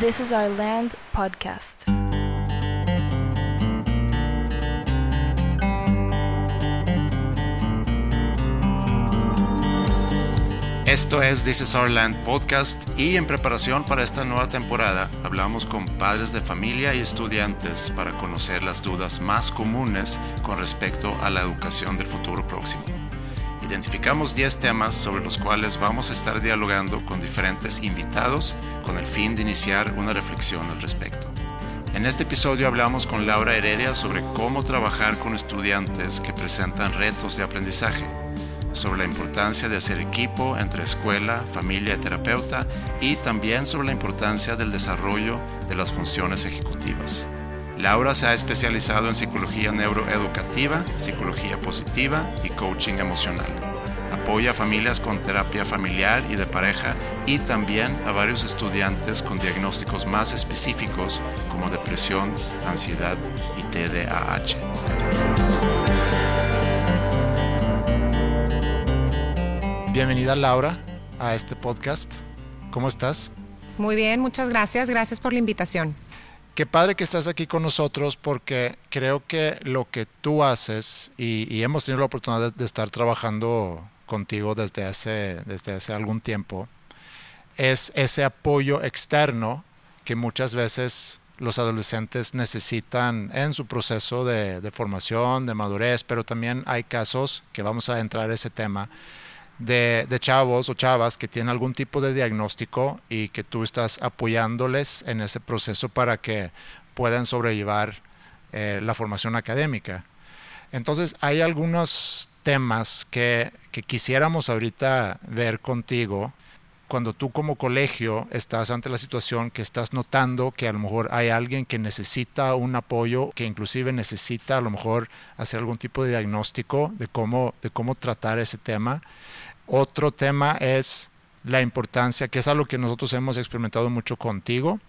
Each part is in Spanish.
This is Our Land podcast. Esto es This is Our Land podcast y en preparación para esta nueva temporada hablamos con padres de familia y estudiantes para conocer las dudas más comunes con respecto a la educación del futuro próximo. Identificamos 10 temas sobre los cuales vamos a estar dialogando con diferentes invitados con el fin de iniciar una reflexión al respecto. En este episodio hablamos con Laura Heredia sobre cómo trabajar con estudiantes que presentan retos de aprendizaje sobre la importancia de hacer equipo entre escuela, familia y terapeuta y también sobre la importancia del desarrollo de las funciones ejecutivas. Laura se ha especializado en psicología neuroeducativa, psicología positiva y coaching emocional. Apoya a familias con terapia familiar y de pareja y también a varios estudiantes con diagnósticos más específicos como depresión, ansiedad y TDAH. Bienvenida Laura a este podcast. ¿Cómo estás? Muy bien, muchas gracias. Gracias por la invitación. Qué padre que estás aquí con nosotros porque creo que lo que tú haces y, hemos tenido la oportunidad de, estar trabajando contigo desde hace, desde hace algún tiempo es ese apoyo externo que muchas veces los adolescentes necesitan en su proceso de, formación, de madurez, pero también hay casos que vamos a entrar a ese tema de, chavos o chavas que tienen algún tipo de diagnóstico y que tú estás apoyándoles en ese proceso para que puedan sobrellevar eh, la formación académica. Entonces hay algunos temas que, que quisiéramos ahorita ver contigo cuando tú como colegio estás ante la situación que estás notando que a lo mejor hay alguien que necesita un apoyo, que inclusive necesita a lo mejor hacer algún tipo de diagnóstico de cómo, de cómo tratar ese tema. Otro tema es la importancia, que es algo que nosotros hemos experimentado mucho contigo,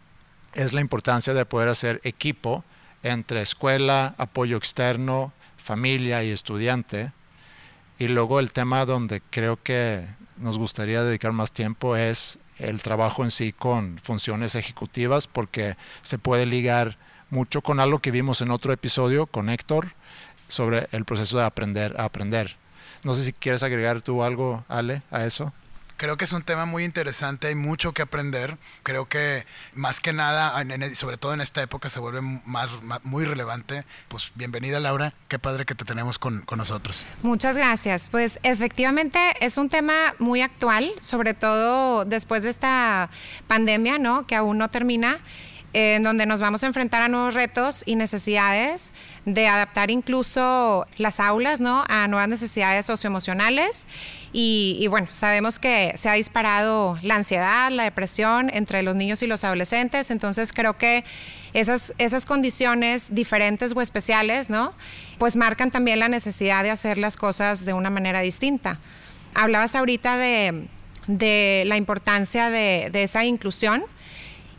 es la importancia de poder hacer equipo entre escuela, apoyo externo, familia y estudiante. Y luego el tema donde creo que nos gustaría dedicar más tiempo es el trabajo en sí con funciones ejecutivas, porque se puede ligar mucho con algo que vimos en otro episodio con Héctor sobre el proceso de aprender a aprender. No sé si quieres agregar tú algo, Ale, a eso. Creo que es un tema muy interesante, hay mucho que aprender. Creo que más que nada, sobre todo en esta época, se vuelve más, muy relevante. Pues bienvenida Laura, qué padre que te tenemos con, con nosotros. Muchas gracias. Pues efectivamente es un tema muy actual, sobre todo después de esta pandemia, ¿no? Que aún no termina en donde nos vamos a enfrentar a nuevos retos y necesidades de adaptar incluso las aulas ¿no? a nuevas necesidades socioemocionales. Y, y, bueno, sabemos que se ha disparado la ansiedad, la depresión entre los niños y los adolescentes, entonces creo que esas, esas condiciones diferentes o especiales, ¿no? Pues marcan también la necesidad de hacer las cosas de una manera distinta. Hablabas ahorita de, de la importancia de, de esa inclusión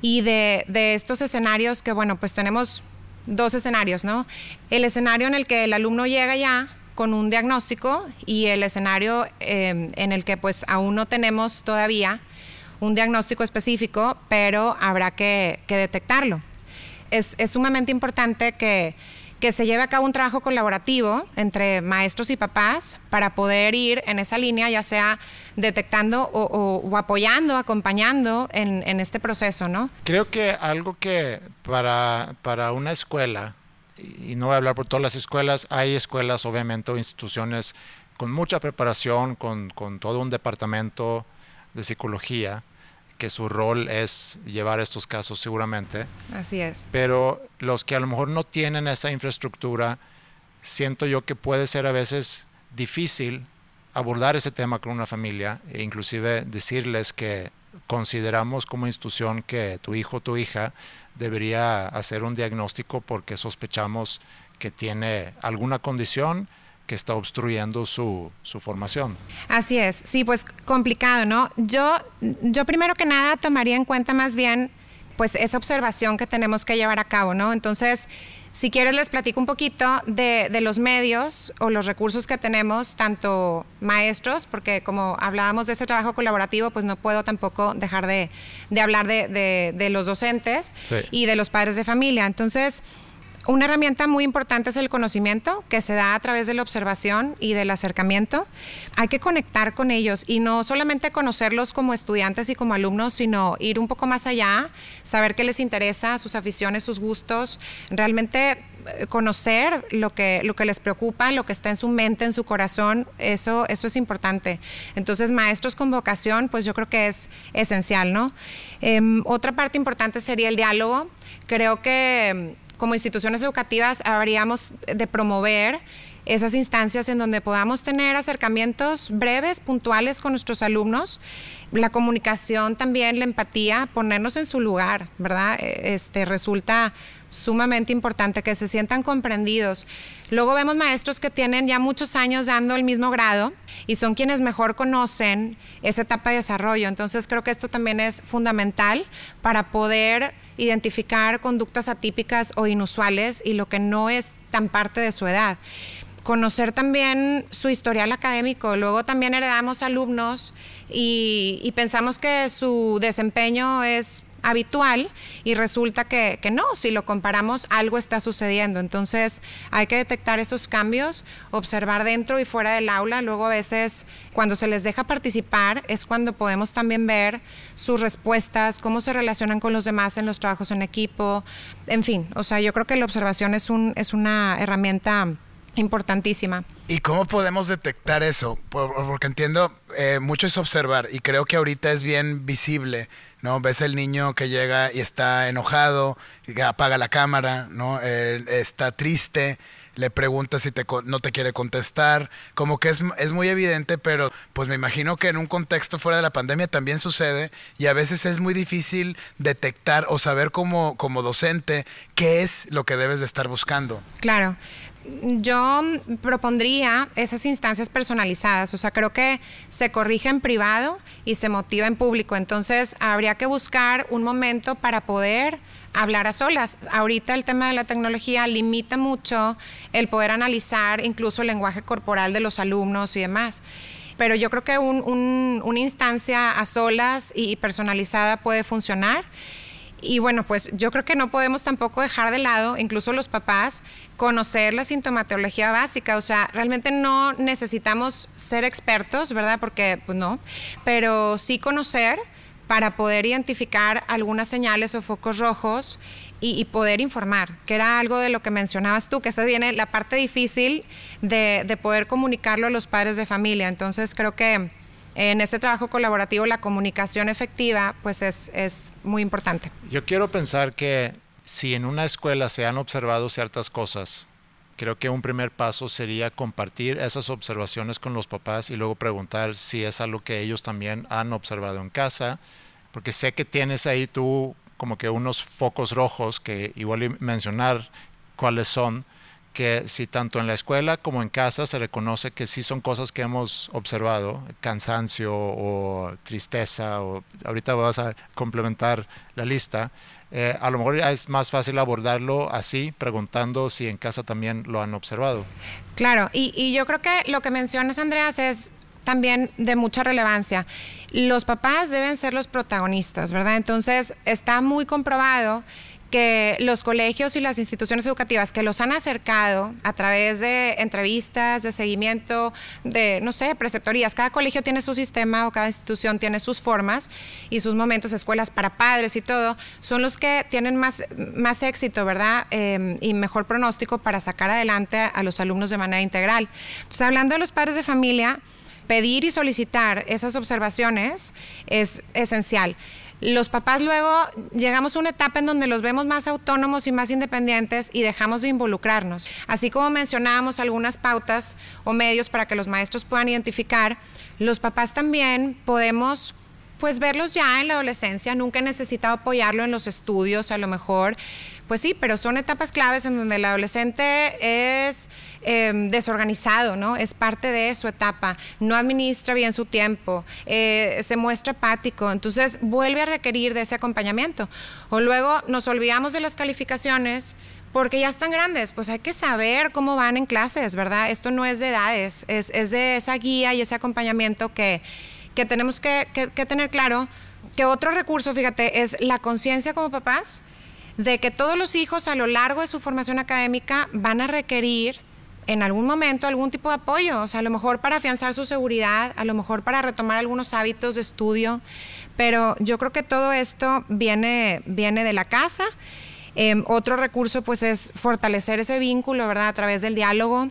y de, estos escenarios que, bueno, pues tenemos dos escenarios, ¿no? El escenario en el que el alumno llega ya con un diagnóstico y el escenario em, en el que pues aún no tenemos todavía un diagnóstico específico, pero habrá que, detectarlo. Es, es sumamente importante que que se lleve a cabo un trabajo colaborativo entre maestros y papás para poder ir en esa línea, ya sea detectando o, apoyando, acompañando en, este proceso, ¿no? Creo que algo que para, para una escuela, y no voy a hablar por todas las escuelas, hay escuelas obviamente o instituciones con mucha preparación, con, con todo un departamento de psicología, que su rol es llevar estos casos seguramente. Así es. Pero los que a lo mejor no tienen esa infraestructura, siento yo que puede ser a veces difícil abordar ese tema con una familia e inclusive decirles que consideramos como institución que tu hijo o tu hija debería hacer un diagnóstico porque sospechamos que tiene alguna condición que está obstruyendo su, formación. Así es, sí, pues complicado, ¿no? Yo, yo primero que nada tomaría en cuenta más bien pues esa observación que tenemos que llevar a cabo, ¿no? Entonces, Si quieres les platico un poquito de, de, los medios o los recursos que tenemos, tanto maestros, porque como hablábamos de ese trabajo colaborativo, pues no puedo tampoco dejar de, de hablar de, de, los docentes sí. y de los padres de familia. Entonces, una herramienta muy importante es el conocimiento que se da a través de la observación y del acercamiento. Hay que conectar con ellos y no solamente conocerlos como estudiantes y como alumnos, sino ir un poco más allá, saber qué les interesa, sus aficiones, sus gustos, realmente eh, conocer lo que, lo que les preocupa, lo que está en su mente, en su corazón, eso, eso es importante. Entonces, maestros con vocación, pues yo creo que es esencial, ¿no? Eh, otra parte importante sería el diálogo. Creo que como instituciones educativas habríamos de promover esas instancias en donde podamos tener acercamientos breves, puntuales con nuestros alumnos, la comunicación también, la empatía, ponernos en su lugar, ¿verdad? E, este resulta sumamente importante que se sientan comprendidos. Luego vemos maestros que tienen ya muchos años dando el mismo grado y son quienes mejor conocen esa etapa de desarrollo. Entonces creo que esto también es fundamental para poder identificar conductas atípicas o inusuales y lo que no es tan parte de su edad. Conocer también su historial académico. Luego también heredamos alumnos y, pensamos que su desempeño es habitual y resulta que, que, no, si lo comparamos algo está sucediendo. Entonces hay que detectar esos cambios, observar dentro y fuera del aula. Luego a veces cuando se les deja participar es cuando podemos también ver sus respuestas, cómo se relacionan con los demás en los trabajos en equipo, en fin, o sea, yo creo que la observación es, un, es una herramienta importantísima. ¿Y cómo podemos detectar eso? Porque entiendo, eh, mucho es observar y creo que ahorita es bien visible ¿no? Ves el niño que llega y está enojado, apaga la cámara, ¿no? está triste, le pregunta si te, no te quiere contestar, como que es, es muy evidente, pero pues me imagino que en un contexto fuera de la pandemia también sucede y a veces es muy difícil detectar o saber como, como docente qué es lo que debes de estar buscando. Claro, yo propondría esas instancias personalizadas, o sea, creo que se corrige en privado y se motiva en público, entonces habría que buscar un momento para poder hablar a solas. Ahorita el tema de la tecnología limita mucho el poder analizar incluso el lenguaje corporal de los alumnos y demás. Pero yo creo que una instancia a solas y personalizada puede funcionar. Y bueno, pues yo creo que no podemos tampoco dejar de lado, incluso los papás, conocer la sintomatología básica. O sea, realmente no necesitamos ser expertos, ¿verdad? Porque, pues no, pero sí conocer para poder identificar algunas señales o focos rojos y, poder informar, que era algo de lo que mencionabas tú, que esa viene la parte difícil de, de poder comunicarlo a los padres de familia. Entonces creo que en ese trabajo colaborativo la comunicación efectiva pues es, es muy importante. Yo quiero pensar que si en una escuela se han observado ciertas cosas, creo que un primer paso sería compartir esas observaciones con los papás y luego preguntar si es algo que ellos también han observado en casa, porque sé que tienes ahí tú como que unos focos rojos que igual mencionar cuáles son, que si tanto en la escuela como en casa se reconoce que sí son cosas que hemos observado, cansancio o tristeza, o ahorita vas a complementar la lista, eh, a lo mejor es más fácil abordarlo así, preguntando si en casa también lo han observado. Claro, y, y yo creo que lo que mencionas, Andreas, es también de mucha relevancia. Los papás deben ser los protagonistas, ¿verdad? Entonces, está muy comprobado que los colegios y las instituciones educativas que los han acercado a través de entrevistas, de seguimiento, de, no sé, preceptorías, cada colegio tiene su sistema o cada institución tiene sus formas y sus momentos, escuelas para padres y todo, son los que tienen más, más éxito, ¿verdad? Em, y mejor pronóstico para sacar adelante a los alumnos de manera integral. Entonces, hablando de los padres de familia, pedir y solicitar esas observaciones es esencial los papás luego llegamos a una etapa en donde los vemos más autónomos y más independientes y dejamos de involucrarnos. Así como mencionábamos algunas pautas o medios para que los maestros puedan identificar, los papás también podemos pues verlos ya en la adolescencia, nunca he necesitado apoyarlo en los estudios, a lo mejor, pues sí, pero son etapas claves en donde el adolescente es em, desorganizado, ¿no? Es parte de su etapa, no administra bien su tiempo, eh, se muestra apático, entonces vuelve a requerir de ese acompañamiento. O luego nos olvidamos de las calificaciones porque ya están grandes, pues hay que saber cómo van en clases, ¿verdad? Esto no es de edades, es, es de esa guía y ese acompañamiento que, que tenemos que, que, que tener claro. Que otro recurso, fíjate, es la conciencia como papás de que todos los hijos a lo largo de su formación académica van a requerir en algún momento algún tipo de apoyo, o sea, a lo mejor para afianzar su seguridad, a lo mejor para retomar algunos hábitos de estudio, pero yo creo que todo esto viene, viene de la casa. Em, otro recurso pues es fortalecer ese vínculo, ¿verdad? A través del diálogo.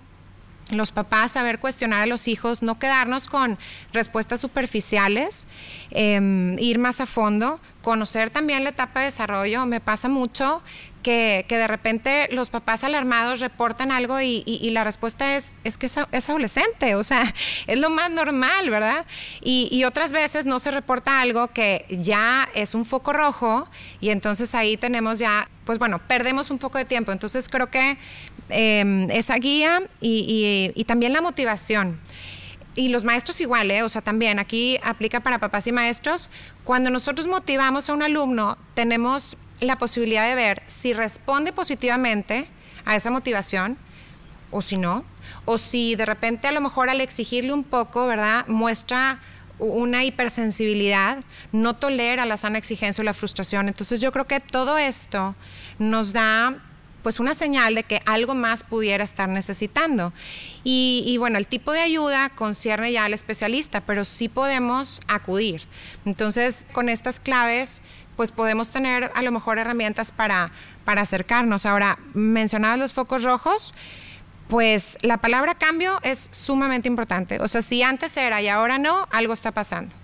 Los papás saber cuestionar a los hijos, no quedarnos con respuestas superficiales, em, ir más a fondo, conocer también la etapa de desarrollo. Me pasa mucho que, de repente los papás alarmados reportan algo y, la respuesta es, es que es, adolescente, o sea, es lo más normal, ¿verdad? Y, otras veces no se reporta algo que ya es un foco rojo y entonces ahí tenemos ya, pues bueno, perdemos un poco de tiempo. Entonces creo que em, esa guía y, también la motivación y los maestros igual, ¿eh? o sea, también aquí aplica para papás y maestros. Cuando nosotros motivamos a un alumno, tenemos la posibilidad de ver si responde positivamente a esa motivación o si no, o si de repente a lo mejor al exigirle un poco, ¿verdad? Muestra una hipersensibilidad, no tolera la sana exigencia o la frustración. Entonces yo creo que todo esto nos da pues una señal de que algo más pudiera estar necesitando. Y, bueno, el tipo de ayuda concierne ya al especialista, pero sí podemos acudir. Entonces, con estas claves pues podemos tener a lo mejor herramientas para, para acercarnos. Ahora, mencionabas los focos rojos, pues la palabra cambio es sumamente importante. O sea, si antes era y ahora no, algo está pasando.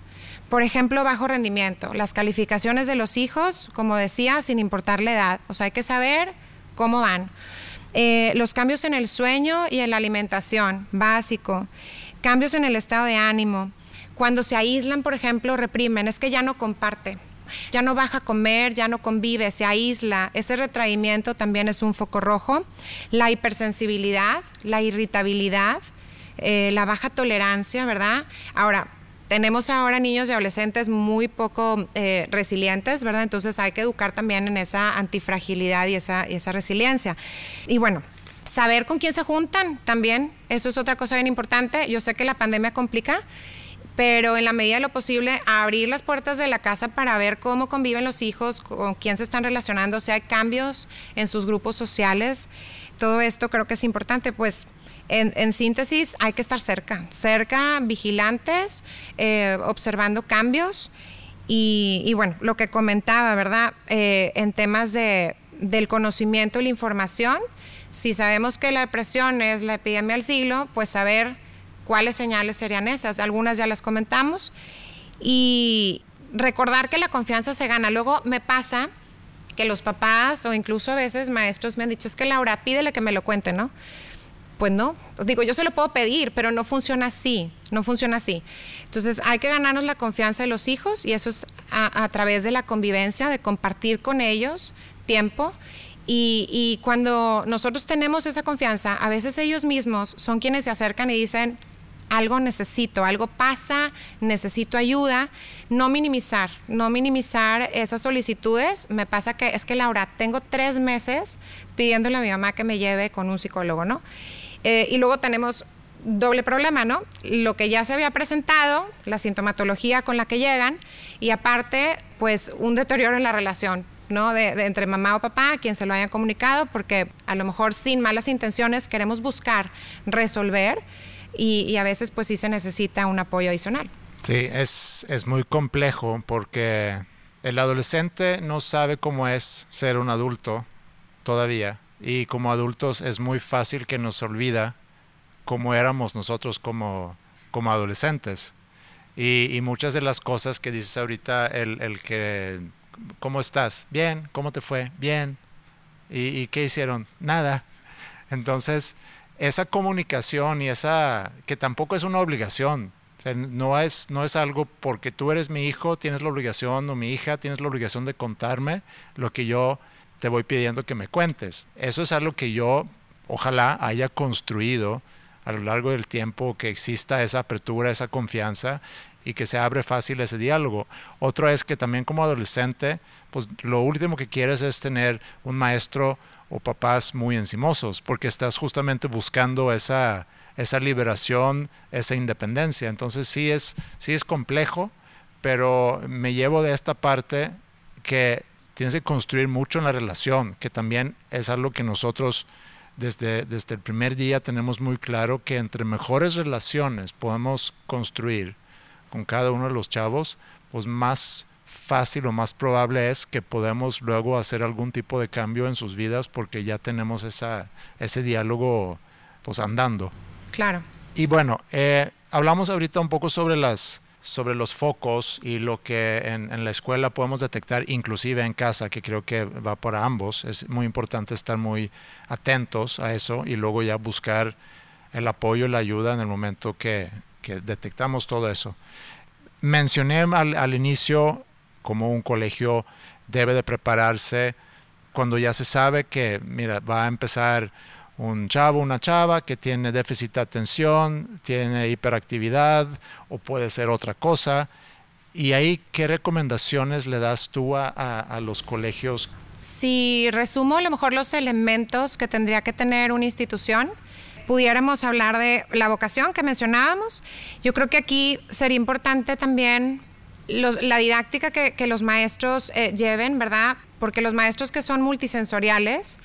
Por ejemplo, bajo rendimiento, las calificaciones de los hijos, como decía, sin importar la edad. O sea, hay que saber cómo van. Eh, los cambios en el sueño y en la alimentación, básico. Cambios en el estado de ánimo. Cuando se aíslan, por ejemplo, reprimen, es que ya no comparte ya no baja a comer, ya no convive, se aísla. Ese retraimiento también es un foco rojo. La hipersensibilidad, la irritabilidad, eh, la baja tolerancia, ¿verdad? Ahora, tenemos ahora niños y adolescentes muy poco eh, resilientes, ¿verdad? Entonces hay que educar también en esa antifragilidad y esa, y esa resiliencia. Y bueno, saber con quién se juntan también, eso es otra cosa bien importante. Yo sé que la pandemia complica pero en la medida de lo posible abrir las puertas de la casa para ver cómo conviven los hijos, con quién se están relacionando, si hay cambios en sus grupos sociales. Todo esto creo que es importante, pues en, síntesis hay que estar cerca, cerca, vigilantes, eh, observando cambios y, bueno, lo que comentaba, ¿verdad? Eh, en temas de, del conocimiento y la información, si sabemos que la depresión es la epidemia del siglo, pues saber ¿Cuáles señales serían esas? Algunas ya las comentamos. Y recordar que la confianza se gana. Luego me pasa que los papás o incluso a veces maestros me han dicho, es que Laura, pídele que me lo cuente, ¿no? Pues no, os digo, yo se lo puedo pedir, pero no funciona así, no funciona así. Entonces hay que ganarnos la confianza de los hijos y eso es a, través de la convivencia, de compartir con ellos tiempo. Y, y, cuando nosotros tenemos esa confianza, a veces ellos mismos son quienes se acercan y dicen, algo necesito, algo pasa, necesito ayuda, no minimizar, no minimizar esas solicitudes. Me pasa que es que Laura, tengo tres meses pidiéndole a mi mamá que me lleve con un psicólogo, ¿no? Eh, y luego tenemos doble problema, ¿no? Lo que ya se había presentado, la sintomatología con la que llegan, y aparte, pues un deterioro en la relación. ¿no? De, entre mamá o papá, quien se lo haya comunicado, porque a lo mejor sin malas intenciones queremos buscar resolver y, a veces pues sí se necesita un apoyo adicional. Sí, es, es muy complejo porque el adolescente no sabe cómo es ser un adulto todavía y como adultos es muy fácil que nos olvida cómo éramos nosotros como, como adolescentes. Y, muchas de las cosas que dices ahorita, el, el, que, ¿cómo estás? Bien, ¿cómo te fue? Bien. ¿Y, y qué hicieron? Nada. Entonces, esa comunicación y esa, que tampoco es una obligación, no, es, no es algo porque tú eres mi hijo, tienes la obligación, o mi hija, tienes la obligación de contarme lo que yo te voy pidiendo que me cuentes. Eso es algo que yo ojalá haya construido a lo largo del tiempo, que exista esa apertura, esa confianza y que se abre fácil ese diálogo. Otro es que también como adolescente, pues lo último que quieres es tener un maestro o papás muy encimosos, porque estás justamente buscando esa, esa liberación, esa independencia. Entonces sí es, sí es complejo, pero me llevo de esta parte que tienes que construir mucho en la relación, que también es algo que nosotros desde, desde el primer día tenemos muy claro que entre mejores relaciones podemos construir con cada uno de los chavos, pues más fácil o más probable es que podemos luego hacer algún tipo de cambio en sus vidas porque ya tenemos esa, ese diálogo pues andando. Claro. Y bueno, eh, hablamos ahorita un poco sobre las sobre los focos y lo que en, la escuela podemos detectar, inclusive en casa, que creo que va para ambos. Es muy importante estar muy atentos a eso y luego ya buscar el apoyo y la ayuda en el momento que, detectamos todo eso. Mencioné al, al inicio como un colegio debe de prepararse cuando ya se sabe que, mira, va a empezar un chavo, una chava que tiene déficit de atención, tiene hiperactividad o puede ser otra cosa. Y ahí, ¿qué recomendaciones le das tú a, a, los colegios? Si resumo a lo mejor los elementos que tendría que tener una institución, pudiéramos hablar de la vocación que mencionábamos. Yo creo que aquí sería importante también la didáctica que, que los maestros eh, lleven, ¿verdad? Porque los maestros que son multisensoriales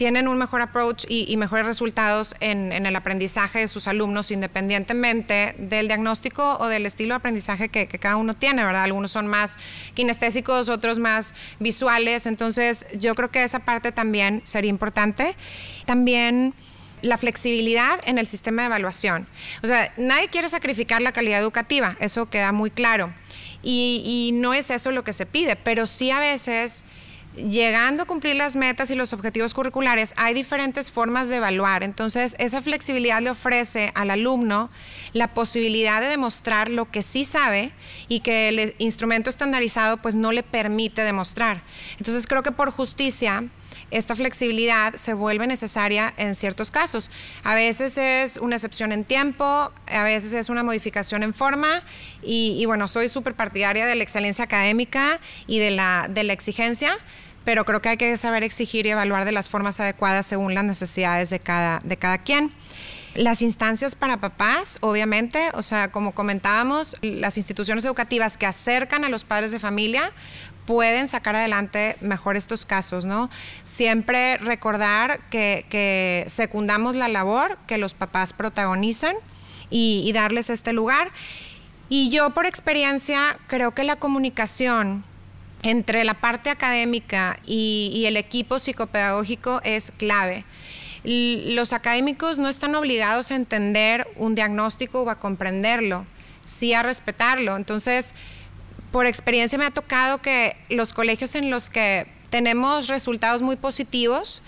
tienen un mejor approach y, mejores resultados en, el aprendizaje de sus alumnos independientemente del diagnóstico o del estilo de aprendizaje que, cada uno tiene, ¿verdad? Algunos son más kinestésicos, otros más visuales, entonces yo creo que esa parte también sería importante. También la flexibilidad en el sistema de evaluación. O sea, nadie quiere sacrificar la calidad educativa, eso queda muy claro. Y, no es eso lo que se pide, pero sí a veces, llegando a cumplir las metas y los objetivos curriculares, hay diferentes formas de evaluar. Entonces, esa flexibilidad le ofrece al alumno la posibilidad de demostrar lo que sí sabe y que el instrumento estandarizado pues no le permite demostrar. Entonces, creo que por justicia esta flexibilidad se vuelve necesaria en ciertos casos. A veces es una excepción en tiempo, a veces es una modificación en forma y, bueno, soy súper partidaria de la excelencia académica y de la, de la exigencia, pero creo que hay que saber exigir y evaluar de las formas adecuadas según las necesidades de cada, de cada quien. Las instancias para papás, obviamente, o sea, como comentábamos, las instituciones educativas que acercan a los padres de familia pueden sacar adelante mejor estos casos, ¿no? Siempre recordar que, que secundamos la labor que los papás protagonizan y, y darles este lugar. Y yo por experiencia creo que la comunicación entre la parte académica y, el equipo psicopedagógico es clave los académicos no están obligados a entender un diagnóstico o a comprenderlo, sí a respetarlo. Entonces, por experiencia me ha tocado que los colegios en los que tenemos resultados muy positivos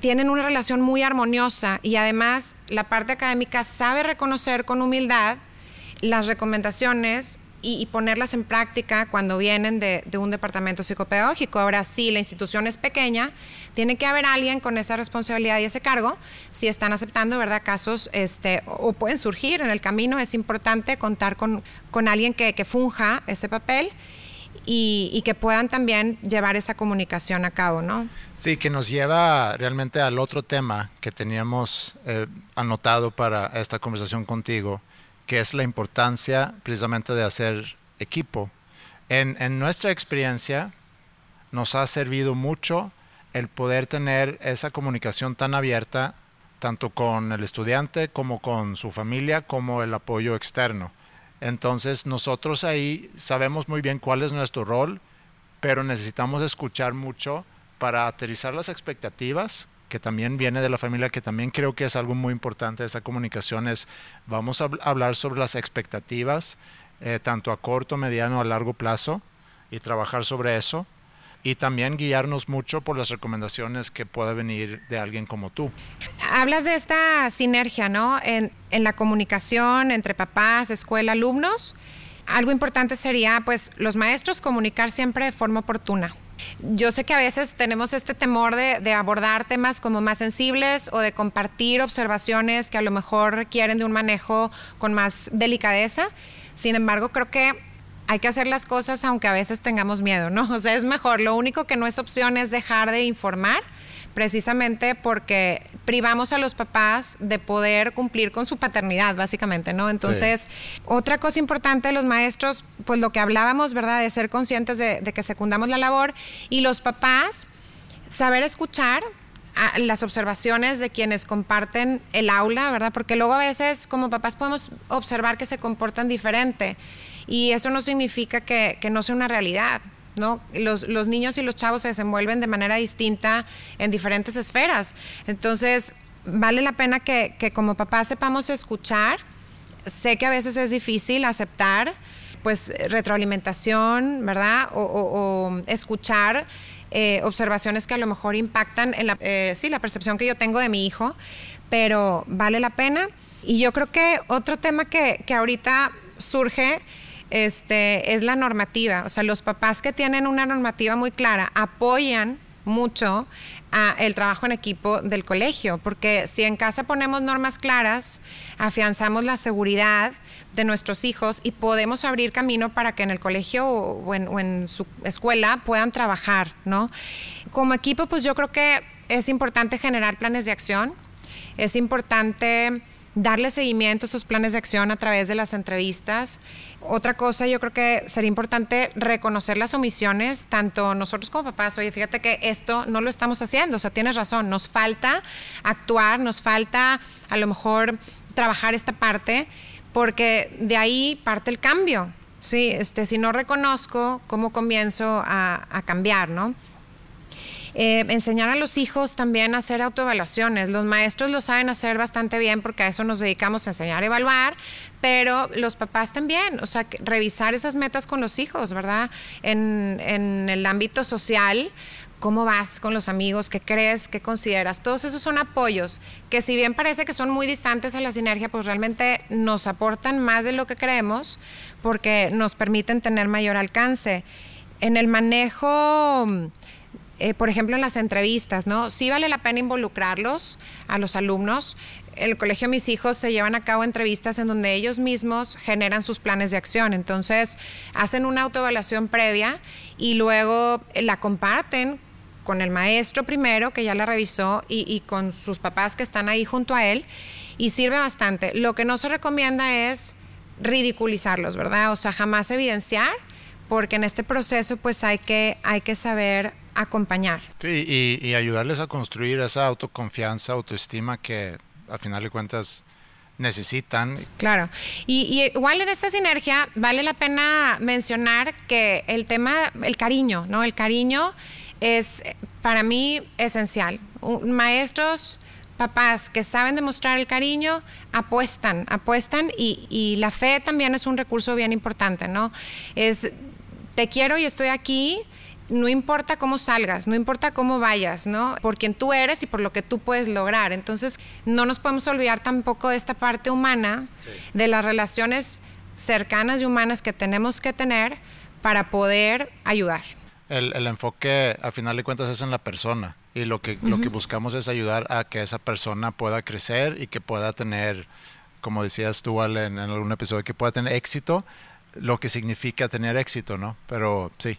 tienen una relación muy armoniosa y además la parte académica sabe reconocer con humildad las recomendaciones y, y, ponerlas en práctica cuando vienen de, de, un departamento psicopedagógico. Ahora sí, la institución es pequeña, tiene que haber alguien con esa responsabilidad y ese cargo. Si están aceptando, ¿verdad? Casos este, o pueden surgir en el camino, es importante contar con, con alguien que, que funja ese papel. Y, y, que puedan también llevar esa comunicación a cabo, ¿no? Sí, que nos lleva realmente al otro tema que teníamos eh, anotado para esta conversación contigo, que es la importancia precisamente de hacer equipo. En, en, nuestra experiencia nos ha servido mucho el poder tener esa comunicación tan abierta, tanto con el estudiante como con su familia, como el apoyo externo. Entonces nosotros ahí sabemos muy bien cuál es nuestro rol, pero necesitamos escuchar mucho para aterrizar las expectativas que también viene de la familia, que también creo que es algo muy importante de esa comunicación, es vamos a hablar sobre las expectativas, eh, tanto a corto, mediano, a largo plazo, y trabajar sobre eso, y también guiarnos mucho por las recomendaciones que pueda venir de alguien como tú. Hablas de esta sinergia, ¿no? En, en la comunicación entre papás, escuela, alumnos. Algo importante sería, pues, los maestros comunicar siempre de forma oportuna yo sé que a veces tenemos este temor de, abordar temas como más sensibles o de compartir observaciones que a lo mejor requieren de un manejo con más delicadeza. Sin embargo, creo que hay que hacer las cosas aunque a veces tengamos miedo, ¿no? O sea, es mejor. Lo único que no es opción es dejar de informar, precisamente porque privamos a los papás de poder cumplir con su paternidad, básicamente, ¿no? Entonces, otra cosa importante de los maestros, pues lo que hablábamos, ¿verdad? De ser conscientes de, de que secundamos la labor y los papás, saber escuchar, las observaciones de quienes comparten el aula, ¿verdad? Porque luego a veces como papás podemos observar que se comportan diferente y eso no significa que, que no sea una realidad. ¿No? Los, los, niños y los chavos se desenvuelven de manera distinta en diferentes esferas. Entonces, vale la pena que, que como papás sepamos escuchar. Sé que a veces es difícil aceptar, pues, retroalimentación, ¿verdad? O escuchar eh, observaciones que a lo mejor impactan en la, eh, sí, la percepción que yo tengo de mi hijo, pero vale la pena. Y yo creo que otro tema que, que ahorita surge este, es la normativa. O sea, los papás que tienen una normativa muy clara apoyan mucho a el trabajo en equipo del colegio, porque si en casa ponemos normas claras, afianzamos la seguridad de nuestros hijos y podemos abrir camino para que en el colegio o en, o en su escuela puedan trabajar, ¿no? Como equipo, pues yo creo que es importante generar planes de acción, es importante darle seguimiento a esos planes de acción a través de las entrevistas. Otra cosa, yo creo que sería importante reconocer las omisiones, tanto nosotros como papás, oye, fíjate que esto no lo estamos haciendo, o sea, tienes razón, nos falta actuar, nos falta a lo mejor trabajar esta parte, porque de ahí parte el cambio. Sí, este, si no reconozco, ¿cómo comienzo a, a cambiar, no? Eh, enseñar a los hijos también a hacer autoevaluaciones. Los maestros lo saben hacer bastante bien porque a eso nos dedicamos a enseñar a evaluar, pero los papás también, o sea, revisar esas metas con los hijos, ¿verdad? En, en el ámbito social cómo vas con los amigos, qué crees, qué consideras. Todos esos son apoyos que si bien parece que son muy distantes a la sinergia, pues realmente nos aportan más de lo que creemos porque nos permiten tener mayor alcance. En el manejo eh, por ejemplo, en las entrevistas, ¿no? Sí vale la pena involucrarlos a los alumnos. En el colegio mis hijos se llevan a cabo entrevistas en donde ellos mismos generan sus planes de acción. Entonces, hacen una autoevaluación previa y luego la comparten con el maestro primero, que ya la revisó, y, y con sus papás que están ahí junto a él, y sirve bastante. Lo que no se recomienda es ridiculizarlos, ¿verdad? O sea, jamás evidenciar, porque en este proceso pues hay que, hay que saber acompañar. Sí, y, y, ayudarles a construir esa autoconfianza, autoestima que a final de cuentas necesitan. Claro. Y, y, igual en esta sinergia vale la pena mencionar que el tema, el cariño, ¿no? El cariño es para mí esencial. Maestros, papás que saben demostrar el cariño, apuestan, apuestan y, y la fe también es un recurso bien importante, ¿no? Es, te quiero y estoy aquí, no importa cómo salgas, no importa cómo vayas, ¿no? Por quien tú eres y por lo que tú puedes lograr. Entonces, no nos podemos olvidar tampoco de esta parte humana, sí. de las relaciones cercanas y humanas que tenemos que tener para poder ayudar. El, el enfoque, a final de cuentas, es en la persona. Y lo que, uh -huh. lo que buscamos es ayudar a que esa persona pueda crecer y que pueda tener, como decías tú en, en algún episodio, que pueda tener éxito, lo que significa tener éxito, ¿no? Pero sí,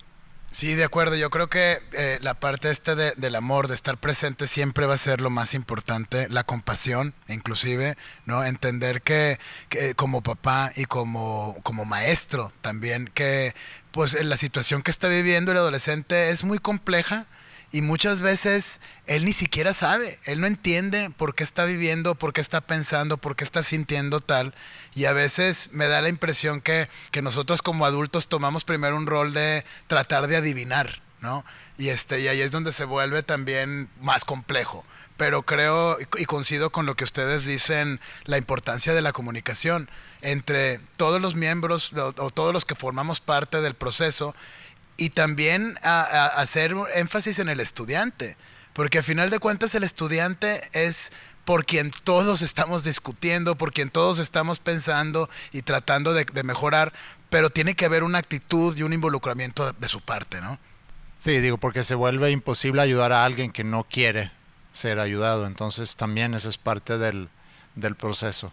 Sí, de acuerdo. Yo creo que eh, la parte este de, del amor, de estar presente, siempre va a ser lo más importante. La compasión, inclusive, ¿no? Entender que, que como papá y como, como maestro también, que pues la situación que está viviendo el adolescente es muy compleja y muchas veces él ni siquiera sabe, él no entiende por qué está viviendo, por qué está pensando, por qué está sintiendo tal. Y a veces me da la impresión que, que nosotros como adultos tomamos primero un rol de tratar de adivinar, ¿no? Y, este, y ahí es donde se vuelve también más complejo. Pero creo y coincido con lo que ustedes dicen, la importancia de la comunicación entre todos los miembros o, o todos los que formamos parte del proceso y también a, a hacer énfasis en el estudiante, porque al final de cuentas el estudiante es por quien todos estamos discutiendo, por quien todos estamos pensando y tratando de, de mejorar, pero tiene que haber una actitud y un involucramiento de, su parte, ¿no? Sí, digo, porque se vuelve imposible ayudar a alguien que no quiere ser ayudado, entonces también eso es parte del, del proceso.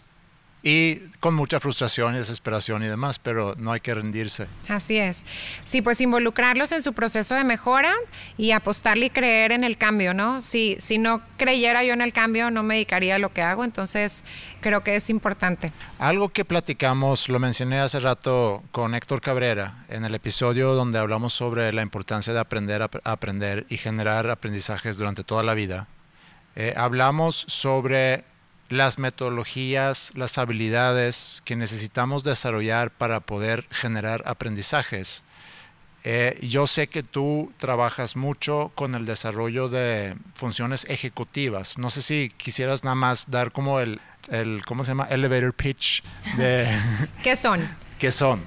Y con mucha frustración y desesperación y demás, pero no hay que rendirse. Así es. Sí, pues involucrarlos en su proceso de mejora y apostarle y creer en el cambio, ¿no? Si, si no creyera yo en el cambio, no me dedicaría a lo que hago, entonces creo que es importante. Algo que platicamos, lo mencioné hace rato con Héctor Cabrera en el episodio donde hablamos sobre la importancia de aprender a aprender y generar aprendizajes durante toda la vida. Eh, hablamos sobre las metodologías, las habilidades que necesitamos desarrollar para poder generar aprendizajes. Eh, yo sé que tú trabajas mucho con el desarrollo de funciones ejecutivas. No sé si quisieras nada más dar como el, el ¿cómo se llama? Elevator pitch de... ¿Qué son? ¿Qué son?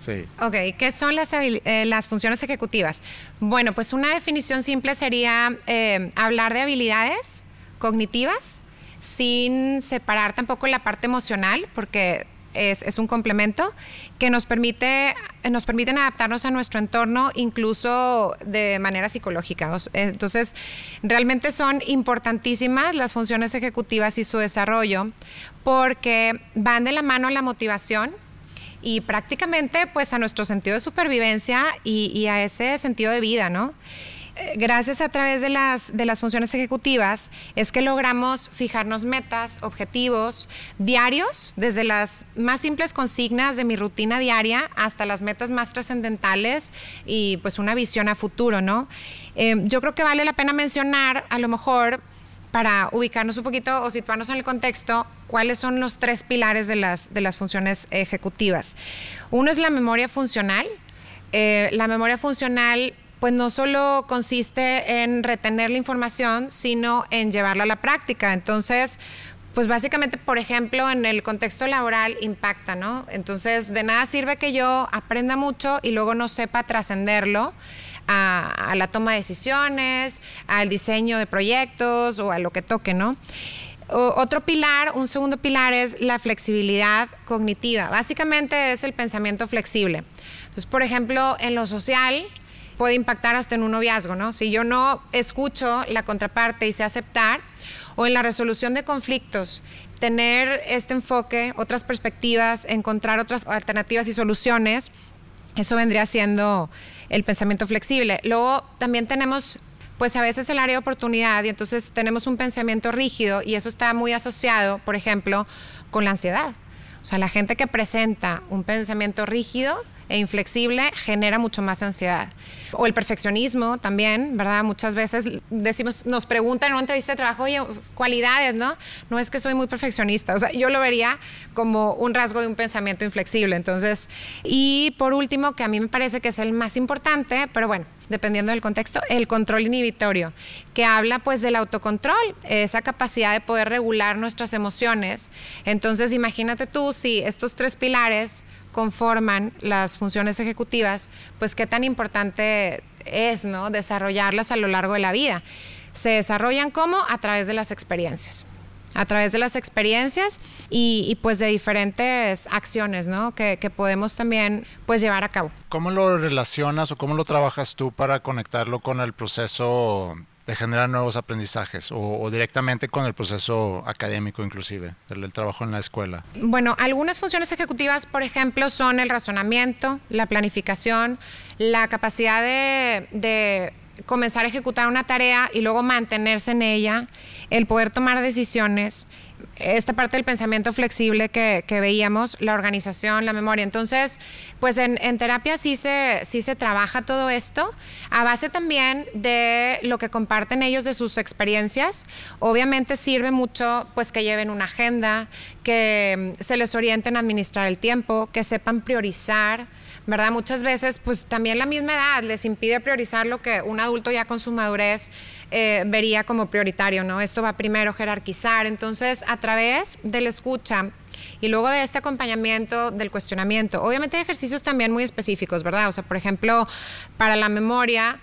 Sí. Ok, ¿qué son las, eh, las funciones ejecutivas? Bueno, pues una definición simple sería eh, hablar de habilidades cognitivas sin separar tampoco la parte emocional, porque es, un complemento que nos permite nos permiten adaptarnos a nuestro entorno incluso de manera psicológica. Entonces, realmente son importantísimas las funciones ejecutivas y su desarrollo porque van de la mano la motivación y prácticamente pues a nuestro sentido de supervivencia y, y a ese sentido de vida, ¿no? Gracias a través de las, de las funciones ejecutivas es que logramos fijarnos metas, objetivos diarios, desde las más simples consignas de mi rutina diaria hasta las metas más trascendentales y pues una visión a futuro, ¿no? Eh, yo creo que vale la pena mencionar, a lo mejor, para ubicarnos un poquito o situarnos en el contexto, cuáles son los tres pilares de las, de las funciones ejecutivas. Uno es la memoria funcional. Eh, la memoria funcional pues no solo consiste en retener la información, sino en llevarla a la práctica. Entonces, pues básicamente, por ejemplo, en el contexto laboral impacta, ¿no? Entonces, de nada sirve que yo aprenda mucho y luego no sepa trascenderlo. A, la toma de decisiones, al diseño de proyectos o a lo que toque, ¿no? otro pilar, un segundo pilar es la flexibilidad cognitiva. Básicamente es el pensamiento flexible. Entonces, por ejemplo, en lo social, puede impactar hasta en un noviazgo, ¿no? Si yo no escucho la contraparte y sé aceptar, o en la resolución de conflictos, tener este enfoque, otras perspectivas, encontrar otras alternativas y soluciones, eso vendría siendo el pensamiento flexible. Luego también tenemos pues a veces el área de oportunidad y entonces tenemos un pensamiento rígido y eso está muy asociado, por ejemplo, con la ansiedad. O sea, la gente que presenta un pensamiento rígido e inflexible genera mucho más ansiedad. O el perfeccionismo también, ¿verdad? Muchas veces decimos, nos preguntan en una entrevista de trabajo, oye, cualidades, ¿no? No es que soy muy perfeccionista, o sea, yo lo vería como un rasgo de un pensamiento inflexible. Entonces, y por último, que a mí me parece que es el más importante, pero bueno, dependiendo del contexto, el control inhibitorio, que habla pues del autocontrol, esa capacidad de poder regular nuestras emociones. Entonces, imagínate tú si estos tres pilares conforman las funciones ejecutivas, pues qué tan importante es, ¿no? Desarrollarlas a lo largo de la vida. Se desarrollan como a través de las experiencias a través de las experiencias y, pues de diferentes acciones ¿no? que, podemos también pues llevar a cabo. ¿Cómo lo relacionas o cómo lo trabajas tú para conectarlo con el proceso generar nuevos aprendizajes o, directamente con el proceso académico inclusive, del, trabajo en la escuela? Bueno, algunas funciones ejecutivas, por ejemplo, son el razonamiento, la planificación, la capacidad de comenzar a ejecutar una tarea y luego mantenerse en ella, el poder tomar decisiones, esta parte del pensamiento flexible que, veíamos, la organización, la memoria. Entonces, pues en, terapia sí se, sí se trabaja todo esto a base también de lo que comparten ellos de sus experiencias. Obviamente sirve mucho pues que lleven una agenda, que mm, se les orienten a administrar el tiempo, que sepan priorizar ¿verdad? Muchas veces, pues también la misma edad les impide priorizar lo que un adulto ya con su madurez eh, vería como prioritario, ¿no? Esto va primero jerarquizar. Entonces, a través de la escucha y luego de este acompañamiento del cuestionamiento, obviamente hay ejercicios también muy específicos, ¿verdad? O sea, por ejemplo, para la memoria,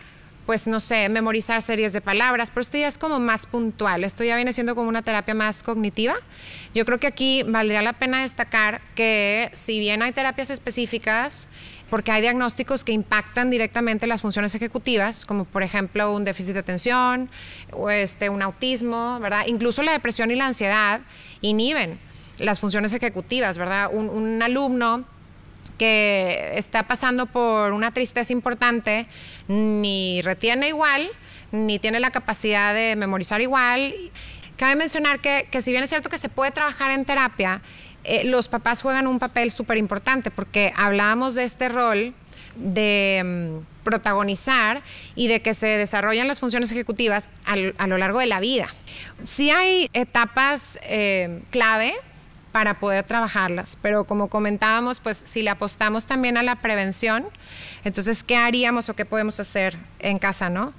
pues no sé, memorizar series de palabras, pero esto ya es como más puntual, esto ya viene siendo como una terapia más cognitiva. Yo creo que aquí valdría la pena destacar que si bien hay terapias específicas, porque hay diagnósticos que impactan directamente las funciones ejecutivas, como por ejemplo un déficit de atención o este, un autismo, ¿verdad? Incluso la depresión y la ansiedad inhiben las funciones ejecutivas, ¿verdad? Un, un alumno que está pasando por una tristeza importante, ni retiene igual, ni tiene la capacidad de memorizar igual. Cabe mencionar que, que si bien es cierto que se puede trabajar en terapia, eh, los papás juegan un papel súper importante porque hablábamos de este rol de mm, protagonizar y de que se desarrollan las funciones ejecutivas a lo largo de la vida. Sí hay etapas eh, clave para poder trabajarlas, pero como comentábamos, pues si le apostamos también a la prevención, entonces, ¿qué haríamos o qué podemos hacer en casa, no?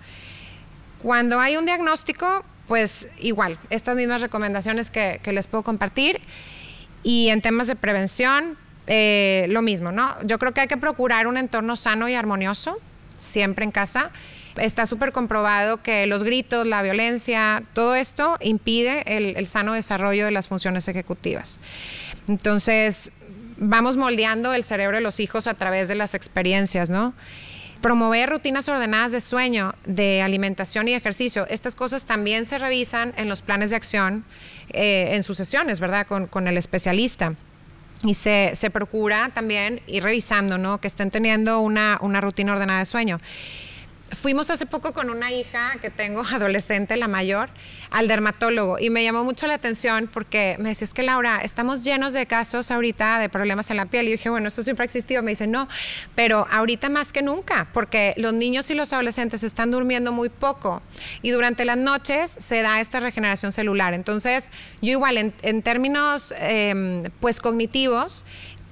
Cuando hay un diagnóstico, pues igual, estas mismas recomendaciones que, les puedo compartir. Y en temas de prevención, eh, lo mismo, ¿no? Yo creo que hay que procurar un entorno sano y armonioso, siempre en casa. Está súper comprobado que los gritos, la violencia, todo esto impide el, el sano desarrollo de las funciones ejecutivas. Entonces, vamos moldeando el cerebro de los hijos a través de las experiencias, ¿no? Promover rutinas ordenadas de sueño, de alimentación y ejercicio. Estas cosas también se revisan en los planes de acción, eh, en sus sesiones, ¿verdad? Con, con el especialista. Y se, se procura también ir revisando, ¿no? Que estén teniendo una, una rutina ordenada de sueño. Fuimos hace poco con una hija que tengo, adolescente, la mayor, al dermatólogo y me llamó mucho la atención porque me decía, es que Laura, estamos llenos de casos ahorita de problemas en la piel. Y yo dije, bueno, eso siempre ha existido. Me dice, no, pero ahorita más que nunca, porque los niños y los adolescentes están durmiendo muy poco y durante las noches se da esta regeneración celular. Entonces, yo igual en, términos eh, pues cognitivos,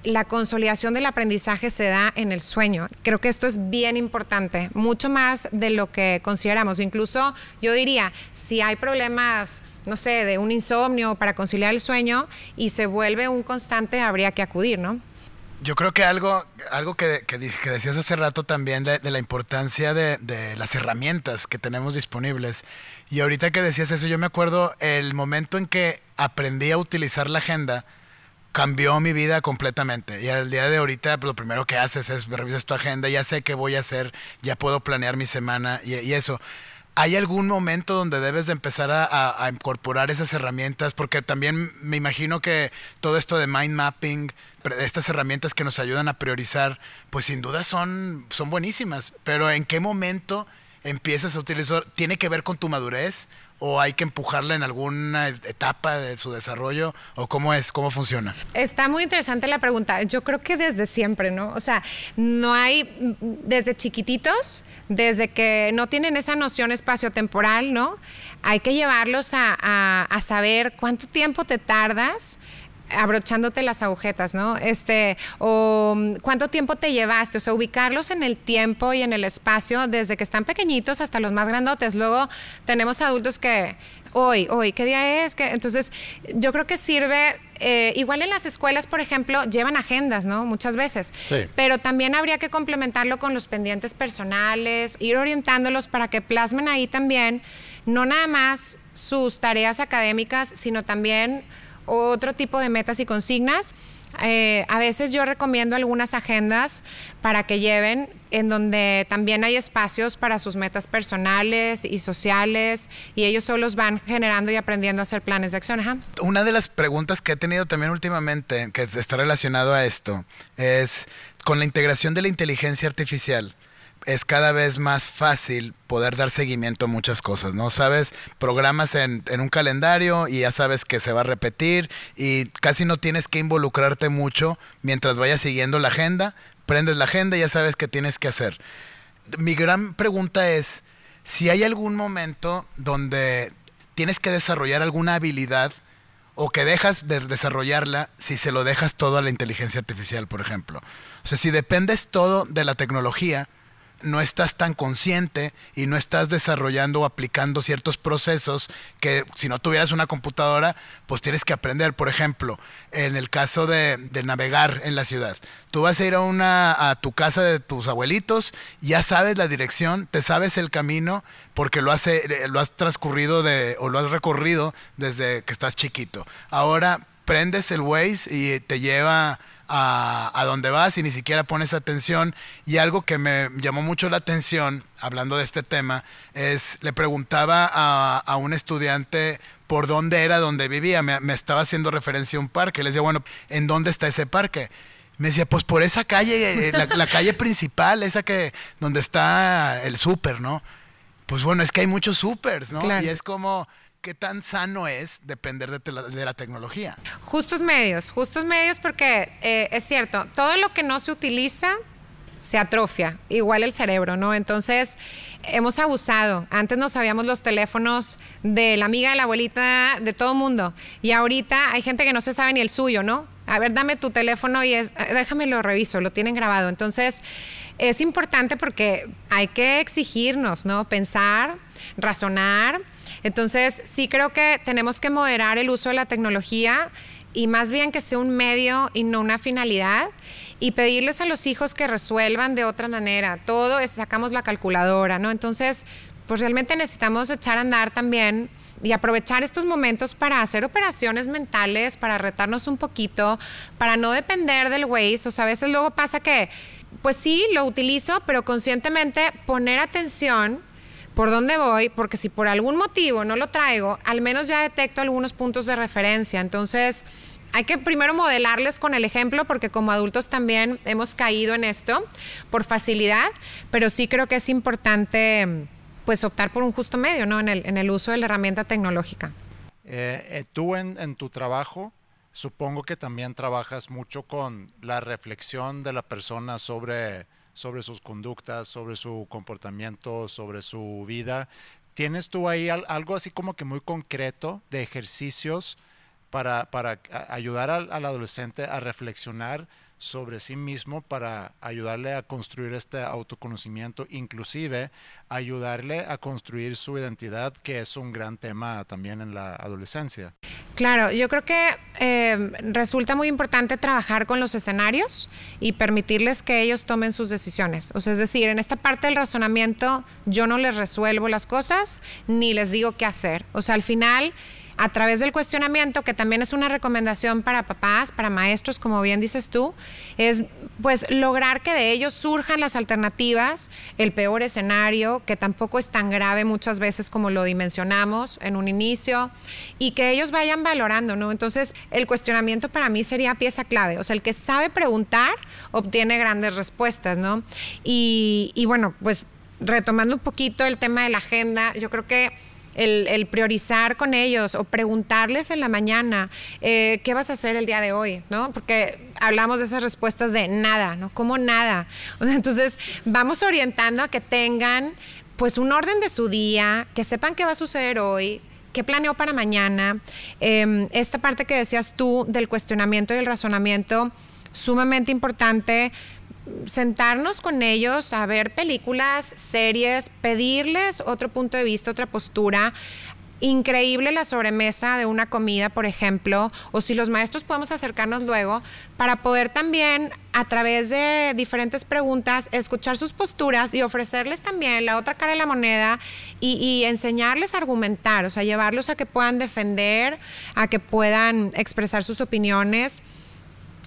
la consolidación del aprendizaje se da en el sueño. Creo que esto es bien importante, mucho más de lo que consideramos. Incluso yo diría, si hay problemas, no sé, de un insomnio para conciliar el sueño y se vuelve un constante, habría que acudir, ¿no? Yo creo que algo, algo que, que, que decías hace rato también de, la importancia de, de, las herramientas que tenemos disponibles. Y ahorita que decías eso, yo me acuerdo el momento en que aprendí a utilizar la agenda cambió mi vida completamente. Y al día de ahorita pues, lo primero que haces es revisas tu agenda, ya sé qué voy a hacer, ya puedo planear mi semana y, eso. ¿Hay algún momento donde debes de empezar a, a, a, incorporar esas herramientas? Porque también me imagino que todo esto de mind mapping, estas herramientas que nos ayudan a priorizar, pues sin duda son, son buenísimas. Pero ¿en qué momento empiezas a utilizar? ¿Tiene que ver con tu madurez? O hay que empujarla en alguna etapa de su desarrollo o cómo es, cómo funciona? Está muy interesante la pregunta. Yo creo que desde siempre, ¿no? O sea, no hay desde chiquititos, desde que no tienen esa noción espacio-temporal, ¿no? Hay que llevarlos a, a, a saber cuánto tiempo te tardas abrochándote las agujetas, ¿no? Este, o cuánto tiempo te llevaste, o sea, ubicarlos en el tiempo y en el espacio desde que están pequeñitos hasta los más grandotes. Luego tenemos adultos que hoy, hoy, ¿qué día es? ¿Qué? Entonces, yo creo que sirve, eh, igual en las escuelas, por ejemplo, llevan agendas, ¿no? Muchas veces. Sí. Pero también habría que complementarlo con los pendientes personales, ir orientándolos para que plasmen ahí también, no nada más sus tareas académicas, sino también otro tipo de metas y consignas. Eh, a veces yo recomiendo algunas agendas para que lleven en donde también hay espacios para sus metas personales y sociales y ellos solos van generando y aprendiendo a hacer planes de acción. Una de las preguntas que he tenido también últimamente que está relacionado a esto es con la integración de la inteligencia artificial es cada vez más fácil poder dar seguimiento a muchas cosas, ¿no? Sabes, programas en, un calendario y ya sabes que se va a repetir y casi no tienes que involucrarte mucho mientras vayas siguiendo la agenda, prendes la agenda y ya sabes qué tienes que hacer. Mi gran pregunta es si hay algún momento donde tienes que desarrollar alguna habilidad o que dejas de desarrollarla si se lo dejas todo a la inteligencia artificial, por ejemplo. O sea, si dependes todo de la tecnología, no estás tan consciente y no estás desarrollando o aplicando ciertos procesos que si no tuvieras una computadora, pues tienes que aprender. Por ejemplo, en el caso de, de navegar en la ciudad. Tú vas a ir a, una, a tu casa de tus abuelitos, ya sabes la dirección, te sabes el camino porque lo has, lo has transcurrido de, o lo has recorrido desde que estás chiquito. Ahora prendes el Waze y te lleva a, a, donde vas y ni siquiera pones atención. Y algo que me llamó mucho la atención, hablando de este tema, es, le preguntaba a, a un estudiante por dónde era donde vivía. Me, me estaba haciendo referencia a un parque. Le decía, bueno, ¿en dónde está ese parque? Me decía, pues por esa calle, eh, la, la calle principal, esa que, donde está el súper, ¿no? Pues bueno, es que hay muchos supers, ¿no? Claro. Y es como, ¿qué tan sano es depender de, la tecnología? Justos medios, justos medios porque eh, es cierto, todo lo que no se utiliza se atrofia, igual el cerebro, ¿no? Entonces, hemos abusado. Antes no sabíamos los teléfonos de la amiga, de la abuelita, de todo mundo. Y ahorita hay gente que no se sabe ni el suyo, ¿no? A ver, dame tu teléfono y es, "Eh, déjame lo reviso, lo tienen grabado. Entonces, es importante porque hay que exigirnos, ¿no? Pensar, razonar. Entonces, sí creo que tenemos que moderar el uso de la tecnología y más bien que sea un medio y no una finalidad y pedirles a los hijos que resuelvan de otra manera. Todo es sacamos la calculadora, ¿no? Entonces, pues realmente necesitamos echar a andar también y aprovechar estos momentos para hacer operaciones mentales, para retarnos un poquito, para no depender del Waze. O sea, a veces luego pasa que, pues sí, lo utilizo, pero conscientemente poner atención por dónde voy, porque si por algún motivo no lo traigo, al menos ya detecto algunos puntos de referencia. Entonces, hay que primero modelarles con el ejemplo, porque como adultos también hemos caído en esto por facilidad, pero sí creo que es importante pues optar por un justo medio, ¿no? En el, uso de la herramienta tecnológica. Eh, eh, tú en tu trabajo, supongo que también trabajas mucho con la reflexión de la persona sobre, sobre sus conductas, sobre su comportamiento, sobre su vida. ¿Tienes tú ahí al- algo así como que muy concreto de ejercicios para, para ayudar al, al adolescente a reflexionar sobre sí mismo para ayudarle a construir este autoconocimiento, inclusive ayudarle a construir su identidad, que es un gran tema también en la adolescencia. Claro, yo creo que eh, resulta muy importante trabajar con los escenarios y permitirles que ellos tomen sus decisiones. O sea, es decir, en esta parte del razonamiento yo no les resuelvo las cosas ni les digo qué hacer. O sea, al final, a través del cuestionamiento, que también es una recomendación para papás, para maestros, como bien dices tú, es pues lograr que de ellos surjan las alternativas, el peor escenario, que tampoco es tan grave muchas veces como lo dimensionamos en un inicio, y que ellos vayan valorando, ¿no? Entonces, el cuestionamiento para mí sería pieza clave. O sea, el que sabe preguntar obtiene grandes respuestas, ¿no? Y, y bueno, pues retomando un poquito el tema de la agenda, yo creo que el, priorizar con ellos o preguntarles en la mañana eh, qué vas a hacer el día de hoy, ¿no? Porque hablamos de esas respuestas de nada, ¿no? ¿Cómo nada? Entonces, vamos orientando a que tengan pues un orden de su día, que sepan qué va a suceder hoy, qué planeó para mañana. Eh, esta parte que decías tú del cuestionamiento y el razonamiento, sumamente importante sentarnos con ellos a ver películas, series, pedirles otro punto de vista, otra postura. Increíble la sobremesa de una comida, por ejemplo, o si los maestros podemos acercarnos luego para poder también a través de diferentes preguntas escuchar sus posturas y ofrecerles también la otra cara de la moneda y, y enseñarles a argumentar, o sea, llevarlos a que puedan defender, a que puedan expresar sus opiniones.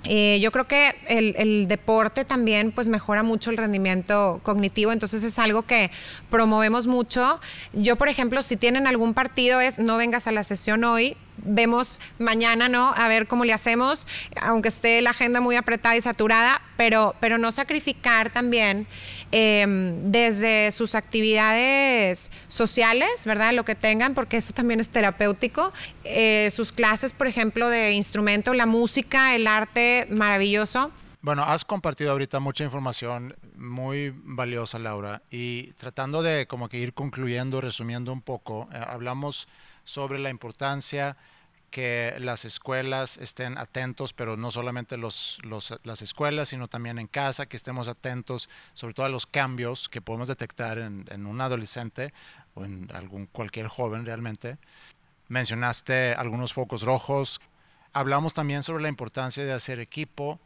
Eh, yo creo que el, el, deporte también pues mejora mucho el rendimiento cognitivo, entonces es algo que promovemos mucho. Yo, por ejemplo, si tienen algún partido es no vengas a la sesión hoy, vemos mañana, ¿no? A ver cómo le hacemos, aunque esté la agenda muy apretada y saturada, pero, pero no sacrificar también eh, desde sus actividades sociales, ¿verdad? Lo que tengan, porque eso también es terapéutico. Eh, sus clases, por ejemplo, de instrumento, la música, el arte, maravilloso. Bueno, has compartido ahorita mucha información muy valiosa, Laura, y tratando de como que ir concluyendo, resumiendo un poco, eh, hablamos sobre la importancia que las escuelas estén atentos, pero no solamente los, las escuelas, sino también en casa, que estemos atentos sobre todo a los cambios que podemos detectar en, en un adolescente o en algún cualquier joven realmente. Mencionaste algunos focos rojos. Hablamos también sobre la importancia de hacer equipo,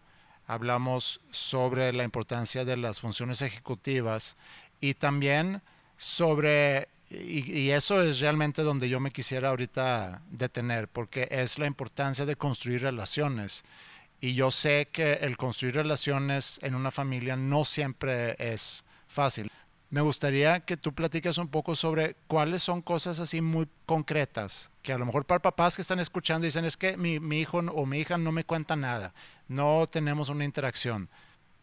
hablamos sobre la importancia de las funciones ejecutivas y también sobre y, eso es realmente donde yo me quisiera ahorita detener, porque es la importancia de construir relaciones. Y yo sé que el construir relaciones en una familia no siempre es fácil. me gustaría que tú platiques un poco sobre cuáles son cosas así muy concretas, que a lo mejor para papás que están escuchando dicen, es que mi, mi hijo o mi hija no me cuenta nada, no tenemos una interacción.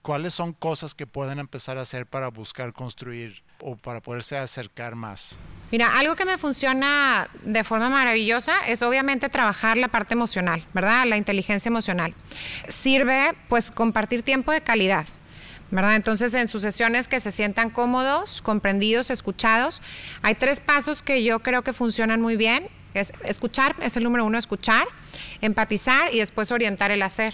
¿Cuáles son cosas que pueden empezar a hacer para buscar construir o para poderse acercar más? Mira, algo que me funciona de forma maravillosa es obviamente trabajar la parte emocional, ¿verdad? La inteligencia emocional. Sirve pues compartir tiempo de calidad. ¿verdad? Entonces, en sus sesiones que se sientan cómodos, comprendidos, escuchados, hay tres pasos que yo creo que funcionan muy bien. Es escuchar, es el número uno, escuchar, empatizar y después orientar el hacer.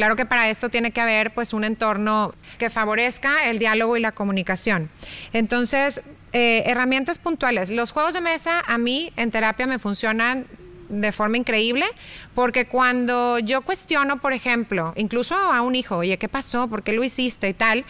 Claro que para esto tiene que haber pues un entorno que favorezca el diálogo y la comunicación. Entonces, eh, herramientas puntuales. Los juegos de mesa a mí en terapia me funcionan de forma increíble, porque cuando yo cuestiono, por ejemplo, incluso a un hijo, oye, ¿qué pasó? ¿Por qué lo hiciste? y tal,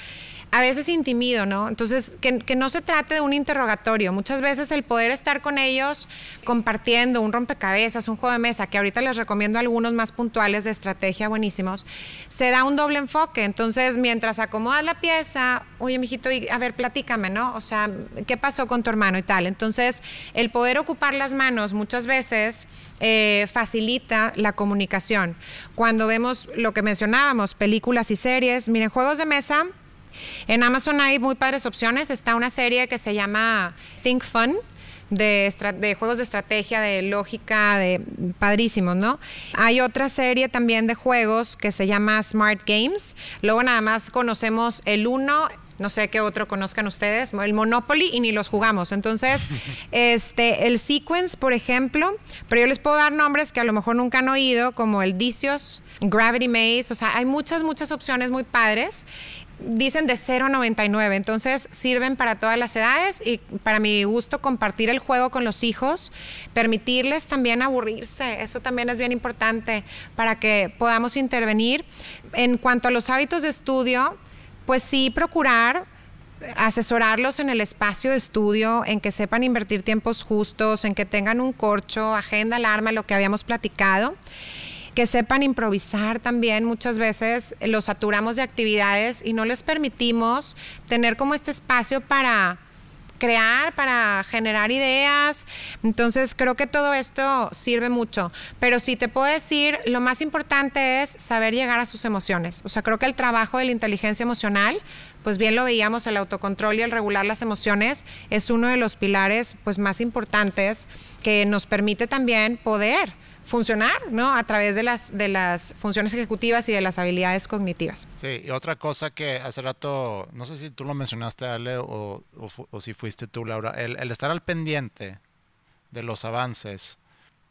a veces intimido, ¿no? Entonces, que, no se trate de un interrogatorio. Muchas veces el poder estar con ellos compartiendo un rompecabezas, un juego de mesa, que ahorita les recomiendo algunos más puntuales de estrategia buenísimos, se da un doble enfoque. Entonces, mientras acomodas la pieza, oye, mijito, a ver, platícame, ¿no? O sea, ¿qué pasó con tu hermano y tal? Entonces, el poder ocupar las manos muchas veces eh, facilita la comunicación. Cuando vemos lo que mencionábamos, películas y series, miren, juegos de mesa en Amazon hay muy padres opciones. Está una serie que se llama Think Fun. De, de, juegos de estrategia, de lógica, de padrísimos, ¿no? Hay otra serie también de juegos que se llama Smart Games. Luego nada más conocemos el uno, no sé qué otro conozcan ustedes, el Monopoly y ni los jugamos. Entonces, este, el Sequence, por ejemplo, pero yo les puedo dar nombres que a lo mejor nunca han oído, como el Dicios, Gravity Maze, o sea, hay muchas, muchas opciones muy padres dicen de 0 a 99, entonces sirven para todas las edades y para mi gusto compartir el juego con los hijos, permitirles también aburrirse, eso también es bien importante para que podamos intervenir. En cuanto a los hábitos de estudio, pues sí procurar asesorarlos en el espacio de estudio, en que sepan invertir tiempos justos, en que tengan un corcho, agenda, alarma, lo que habíamos platicado que sepan improvisar también. Muchas veces los saturamos de actividades y no les permitimos tener como este espacio para crear, para generar ideas. Entonces creo que todo esto sirve mucho. Pero sí te puedo decir, lo más importante es saber llegar a sus emociones. O sea, creo que el trabajo de la inteligencia emocional, pues bien lo veíamos, el autocontrol y el regular las emociones es uno de los pilares pues más importantes que nos permite también poder funcionar, ¿no? A través de las, de las funciones ejecutivas y de las habilidades cognitivas. Sí, y otra cosa que hace rato, no sé si tú lo mencionaste, Ale, o, o, si fuiste tú, Laura, el, el, estar al pendiente de los avances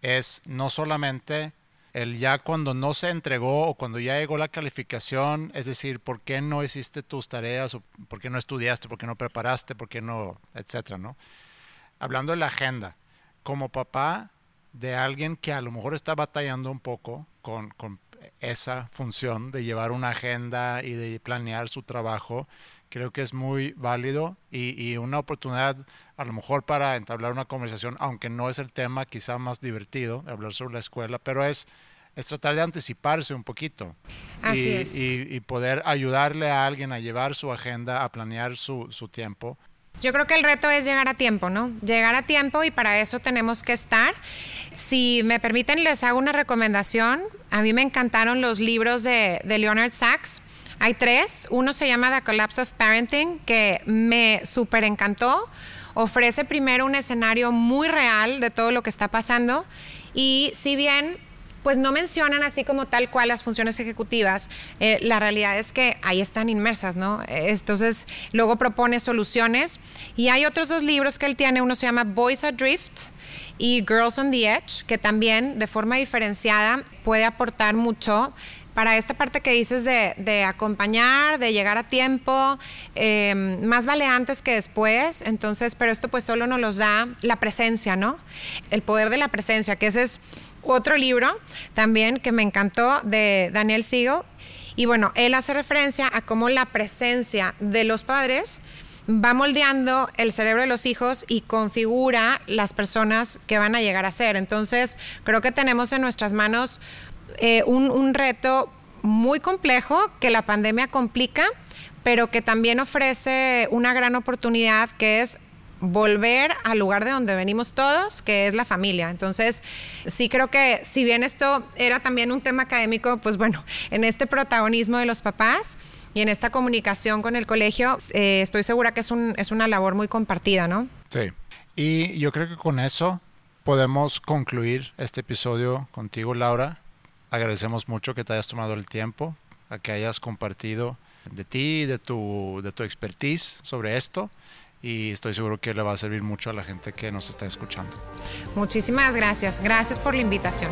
es no solamente el ya cuando no se entregó o cuando ya llegó la calificación, es decir, ¿por qué no hiciste tus tareas? O ¿Por qué no estudiaste? ¿Por qué no preparaste? ¿Por qué no? Etcétera, ¿no? Hablando de la agenda, como papá, de alguien que a lo mejor está batallando un poco con, esa función de llevar una agenda y de planear su trabajo, creo que es muy válido y, una oportunidad a lo mejor para entablar una conversación, aunque no es el tema quizá más divertido de hablar sobre la escuela, pero es, es tratar de anticiparse un poquito y, poder ayudarle a alguien a llevar su agenda, a planear su, su tiempo yo creo que el reto es llegar a tiempo, ¿no? Llegar a tiempo y para eso tenemos que estar. Si me permiten, les hago una recomendación. A mí me encantaron los libros de, Leonard Sachs. Hay tres. Uno se llama The Collapse of Parenting, que me súper encantó. Ofrece primero un escenario muy real de todo lo que está pasando. Y si bien pues no mencionan así como tal cual las funciones ejecutivas. Eh, la realidad es que ahí están inmersas, ¿no? Entonces, luego propone soluciones. Y hay otros dos libros que él tiene, uno se llama Boys Adrift y Girls on the Edge, que también de forma diferenciada puede aportar mucho para esta parte que dices de, acompañar, de llegar a tiempo, em, más vale antes que después, entonces, pero esto pues solo nos los da la presencia, ¿no? El poder de la presencia, que ese es otro libro también que me encantó de Daniel Siegel. Y bueno, él hace referencia a cómo la presencia de los padres va moldeando el cerebro de los hijos y configura las personas que van a llegar a ser. Entonces, creo que tenemos en nuestras manos eh, un, reto muy complejo que la pandemia complica, pero que también ofrece una gran oportunidad que es volver al lugar de donde venimos todos, que es la familia. Entonces, sí creo que si bien esto era también un tema académico, pues bueno, en este protagonismo de los papás y en esta comunicación con el colegio, eh, estoy segura que es, un, es una labor muy compartida, ¿no? Sí. Y yo creo que con eso podemos concluir este episodio contigo, Laura. Agradecemos mucho que te hayas tomado el tiempo, a que hayas compartido de ti, de tu, de tu expertise sobre esto y estoy seguro que le va a servir mucho a la gente que nos está escuchando. Muchísimas gracias. Gracias por la invitación.